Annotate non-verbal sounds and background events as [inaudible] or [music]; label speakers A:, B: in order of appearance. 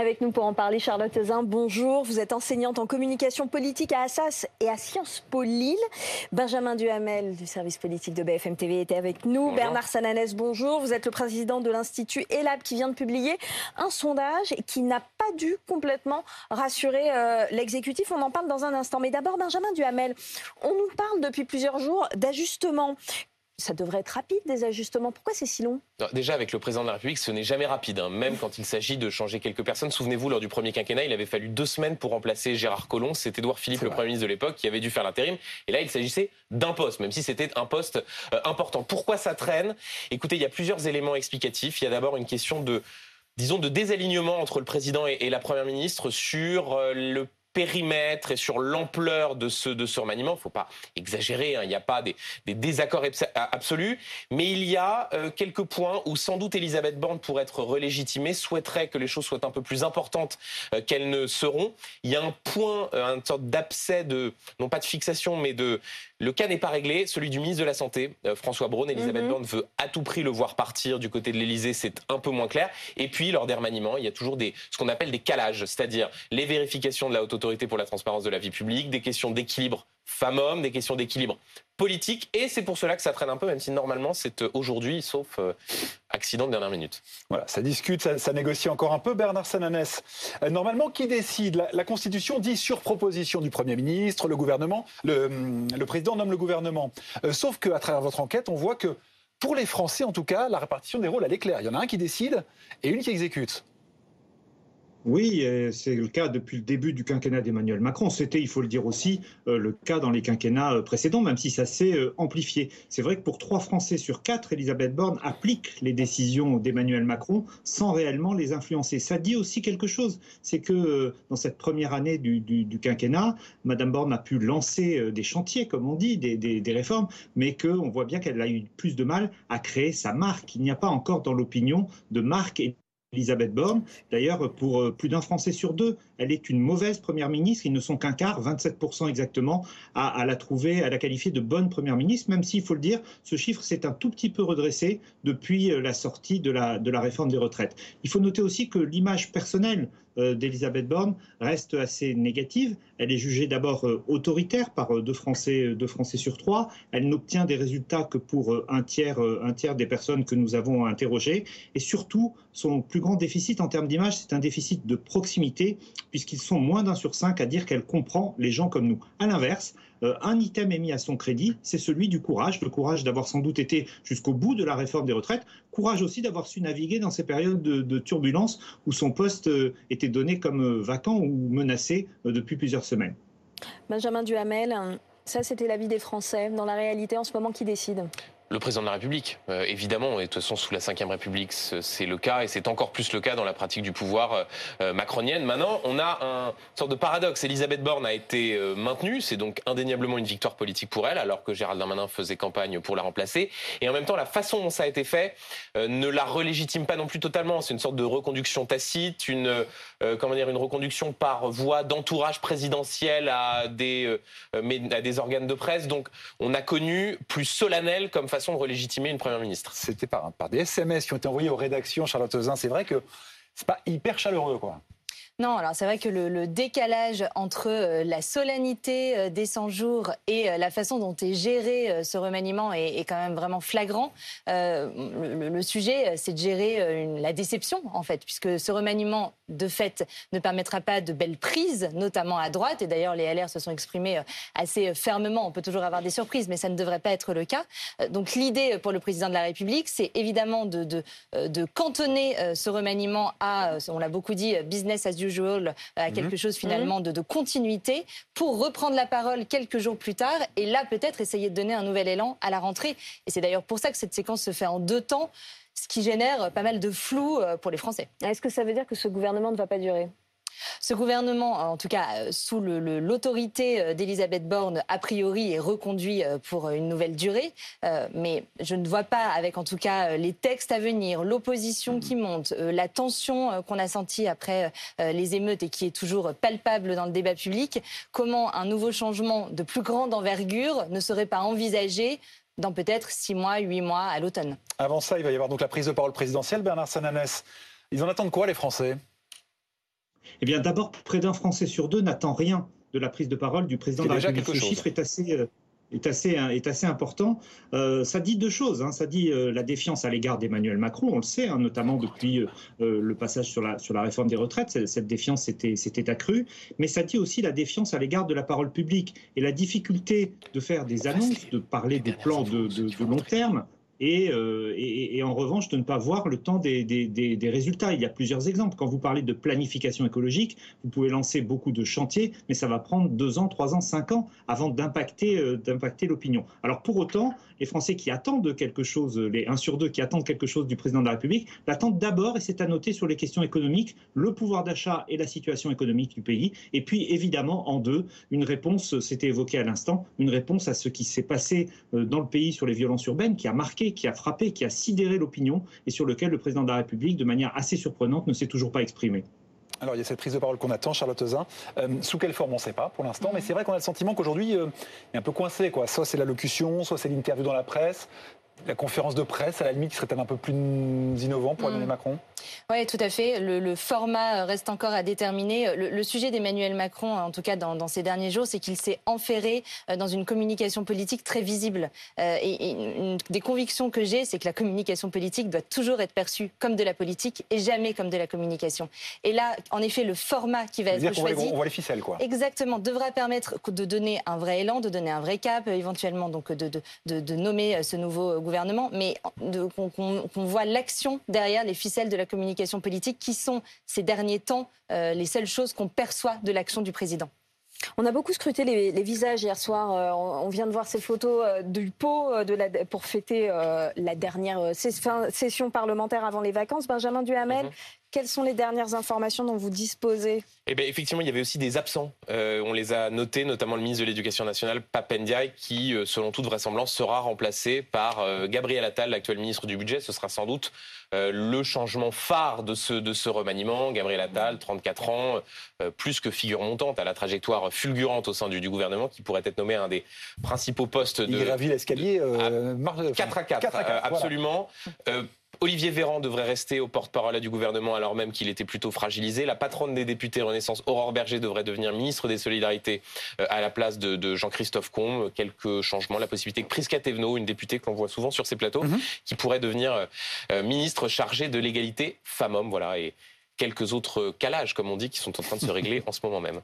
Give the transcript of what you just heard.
A: Avec nous pour en parler, Charlotte Zin, bonjour. Vous êtes enseignante en communication politique à Assas et à Sciences Po Lille. Benjamin Duhamel du service politique de BFM TV était avec nous. Bernard Sananès, bonjour. Vous êtes le président de l'Institut ELAB qui vient de publier un sondage qui n'a pas dû complètement rassurer euh, l'exécutif. On en parle dans un instant. Mais d'abord, Benjamin Duhamel, on nous parle depuis plusieurs jours d'ajustement ça devrait être rapide, des ajustements. Pourquoi c'est si long?
B: Déjà, avec le président de la République, ce n'est jamais rapide. Hein. Même quand il s'agit de changer quelques personnes. Souvenez-vous, lors du premier quinquennat, il avait fallu deux semaines pour remplacer Gérard Collomb. C'est Édouard Philippe, le Premier ministre de l'époque, qui avait dû faire l'intérim. Et là, il s'agissait d'un poste, même si c'était un poste euh, important. Pourquoi ça traîne? Écoutez, il y a plusieurs éléments explicatifs. Il y a d'abord une question de disons, de désalignement entre le président et, la première ministre sur euh, le périmètre et sur l'ampleur de ce, de ce remaniement. Il ne faut pas exagérer, hein, il n'y a pas des, désaccords absolus, mais il y a euh, quelques points où sans doute Elisabeth Borne, pour être relégitimée, souhaiterait que les choses soient un peu plus importantes euh, qu'elles ne seront. Il y a un point, euh, une sorte d'abcès de, non pas de fixation, mais de... Le cas n'est pas réglé, celui du ministre de la Santé, François Braun. Elisabeth mhm. Borne veut à tout prix le voir partir du côté de l'Elysée, c'est un peu moins clair. Et puis, lors des remaniements, il y a toujours des, ce qu'on appelle des calages, c'est-à-dire les vérifications de la haute autorité pour la transparence de la vie publique, des questions d'équilibre femmes-hommes, des questions d'équilibre politique. Et c'est pour cela que ça traîne un peu, même si normalement c'est euh, aujourd'hui, sauf euh, accident de dernière minute.
C: Voilà, ça discute, ça, négocie encore un peu. Bernard Sananès, euh, normalement, qui décide? La, Constitution dit sur proposition du Premier ministre, le gouvernement, le, hum, le président nomme le gouvernement. sauf qu'à travers votre enquête, on voit que pour les Français, en tout cas, la répartition des rôles, elle est claire. Il y en a un qui décide et une qui exécute.
D: Oui, c'est le cas depuis le début du quinquennat d'Emmanuel Macron. C'était, il faut le dire aussi, euh, le cas dans les quinquennats euh, précédents, même si ça s'est euh, amplifié. C'est vrai que pour trois Français sur quatre, Elisabeth Borne applique les décisions d'Emmanuel Macron sans réellement les influencer. Ça dit aussi quelque chose, c'est que dans cette première année du, quinquennat, Madame Borne a pu lancer des chantiers, comme on dit, des, des réformes, mais qu'on voit bien qu'elle a eu plus de mal à créer sa marque. Il n'y a pas encore dans l'opinion de marque et Elisabeth Borne. D'ailleurs, pour euh, plus d'un Français sur deux, elle est une mauvaise première ministre. Ils ne sont qu'un quart, 27% exactement, à, la trouver, à la qualifier de bonne première ministre, même s'il faut le dire, ce chiffre s'est un tout petit peu redressé depuis euh, la sortie de la, réforme des retraites. Il faut noter aussi que l'image personnelle d'Elisabeth Borne reste assez négative. Elle est jugée d'abord euh, autoritaire par euh, deux Français, deux Français sur trois. Elle n'obtient des résultats que pour un tiers, un tiers des personnes que nous avons interrogées. Et surtout, son plus grand déficit en termes d'image, c'est un déficit de proximité, puisqu'ils sont moins d'un sur cinq à dire qu'elle comprend les gens comme nous. À l'inverse, euh, un item est mis à son crédit, c'est celui du courage, le courage d'avoir sans doute été jusqu'au bout de la réforme des retraites, courage aussi d'avoir su naviguer dans ces périodes de, turbulence où son poste euh, était donné comme euh, vacant ou menacé depuis plusieurs semaines.
A: Benjamin Duhamel, ça c'était l'avis des Français. Dans la réalité, en ce moment, qui décide
B: le président de la République, euh, évidemment, et de toute façon sous la Ve République c'est le cas, et c'est encore plus le cas dans la pratique du pouvoir euh, euh, macronienne. Maintenant, on a un une sorte de paradoxe. Elisabeth Borne a été maintenue, c'est donc indéniablement une victoire politique pour elle, alors que Gérald Darmanin faisait campagne pour la remplacer. Et en même temps, la façon dont ça a été fait ne la relégitime pas non plus totalement. C'est une sorte de reconduction tacite, une comment dire, une reconduction par voie d'entourage présidentiel à des à des organes de presse. Donc, on a connu plus solennel comme façon de relégitimer une première ministre.
C: C'était par, par des SMS qui ont été envoyés aux rédactions, Charlotte Zin. C'est vrai que c'est pas hyper chaleureux, quoi.
E: Non, alors c'est vrai que le, décalage entre euh, la solennité euh, des 100 jours et euh, la façon dont est géré ce remaniement est, quand même vraiment flagrant. le, sujet, c'est de gérer la déception, en fait, puisque ce remaniement, de fait, ne permettra pas de belles prises, notamment à droite. Et d'ailleurs, les LR se sont exprimés assez fermement. On peut toujours avoir des surprises, mais ça ne devrait pas être le cas. Donc l'idée pour le président de la République, c'est évidemment de, de, de cantonner ce remaniement à, on l'a beaucoup dit, business as usual usual à mhm. quelque chose finalement de, de, continuité pour reprendre la parole quelques jours plus tard et là peut-être essayer de donner un nouvel élan à la rentrée. Et c'est d'ailleurs pour ça que cette séquence se fait en deux temps, ce qui génère pas mal de flou euh, pour les Français.
A: Est-ce que ça veut dire que ce gouvernement ne va pas durer?
E: Ce gouvernement, en tout cas euh, sous l'autorité euh, d'Elisabeth Borne, a priori est reconduit euh, pour une nouvelle durée. mais je ne vois pas, avec en tout cas les textes à venir, l'opposition qui monte, la tension qu'on a sentie après les émeutes et qui est toujours palpable dans le débat public, comment un nouveau changement de plus grande envergure ne serait pas envisagé dans peut-être six mois, huit mois à l'automne?
C: Avant ça, il va y avoir donc la prise de parole présidentielle. Bernard Sananès, ils en attendent quoi les Français?
D: Eh bien, d'abord, près d'un Français sur deux n'attend rien de la prise de parole du président de la République. Ce chiffre est assez, euh, est assez, est assez important. Euh, ça dit deux choses. Hein. Ça dit euh, la défiance à l'égard d'Emmanuel Macron, on le sait, hein, notamment depuis le passage sur la, sur la réforme des retraites. Cette, défiance s'était accrue. Mais ça dit aussi la défiance à l'égard de la parole publique et la difficulté de faire des annonces, de parler des plans de, de long terme euh, et, en revanche de ne pas voir le temps des, résultats. Il y a plusieurs exemples. Quand vous parlez de planification écologique, vous pouvez lancer beaucoup de chantiers, mais ça va prendre deux ans, trois ans, cinq ans avant d'impacter euh, l'opinion. Alors pour autant, les Français qui attendent quelque chose, les 1 sur 2 qui attendent quelque chose du président de la République, l'attendent d'abord, et c'est à noter sur les questions économiques, le pouvoir d'achat et la situation économique du pays, et puis évidemment en deux, une réponse, c'était évoqué à l'instant, une réponse à ce qui s'est passé euh, dans le pays sur les violences urbaines, qui a marqué, qui a frappé, qui a sidéré l'opinion, et sur lequel le président de la République, de manière assez surprenante, ne s'est toujours pas exprimé.
C: Alors il y a cette prise de parole qu'on attend, Charlotte Zin. Euh, sous quelle forme, on ne sait pas pour l'instant, mais c'est vrai qu'on a le sentiment qu'aujourd'hui, euh, il est un peu coincé. Quoi. Soit c'est l'allocution, soit c'est l'interview dans la presse la conférence de presse, à la limite, qui serait un peu plus innovant pour Emmanuel mm. Macron
E: Oui, tout à fait. Le, format reste encore à déterminer. Le, sujet d'Emmanuel Macron, en tout cas dans, ces derniers jours, c'est qu'il s'est enferré euh, dans une communication politique très visible. Euh, et, une des convictions que j'ai, c'est que la communication politique doit toujours être perçue comme de la politique et jamais comme de la communication. Et là, en effet, le format qui va être choisi...
C: On voit les ficelles, quoi.
E: Exactement. Devra permettre de donner un vrai élan, de donner un vrai cap, éventuellement donc de, de, de, de nommer euh, ce nouveau gouvernement gouvernement, mais qu'on voit l'action derrière les ficelles de la communication politique, qui sont ces derniers temps euh, les seules choses qu'on perçoit de l'action du président.
A: On a beaucoup scruté les, visages hier soir. Euh, on, vient de voir ces photos euh, du pot de la, pour fêter la dernière session parlementaire avant les vacances. Benjamin Duhamel, mhm. Quelles sont les dernières informations dont vous disposez?
B: Eh bien, Effectivement, il y avait aussi des absents. Euh, on les a notés, notamment le ministre de l'Éducation nationale, Papendiaï, qui, euh, selon toute vraisemblance, sera remplacé par euh, Gabriel Attal, l'actuel ministre du Budget. Ce sera sans doute le changement phare de ce, de ce remaniement. Gabriel Attal, 34 ans, plus que figure montante, à la trajectoire fulgurante au sein du, du, gouvernement, qui pourrait être nommé un des principaux postes de...
C: Il gravit l'escalier...
B: 4 à 4, absolument. Olivier Véran devrait rester au porte-parole du gouvernement alors même qu'il était plutôt fragilisé. La patronne des députés Renaissance, Aurore Berger, devrait devenir ministre des Solidarités euh, à la place de, Jean-Christophe Combe. Quelques changements, la possibilité que Prisca Thévenot, une députée qu'on voit souvent sur ces plateaux, mhm. qui pourrait devenir euh, euh, ministre chargé de l'égalité femmes-hommes. Voilà. Et quelques autres calages, comme on dit, qui sont en train de se régler [laughs] en ce moment même.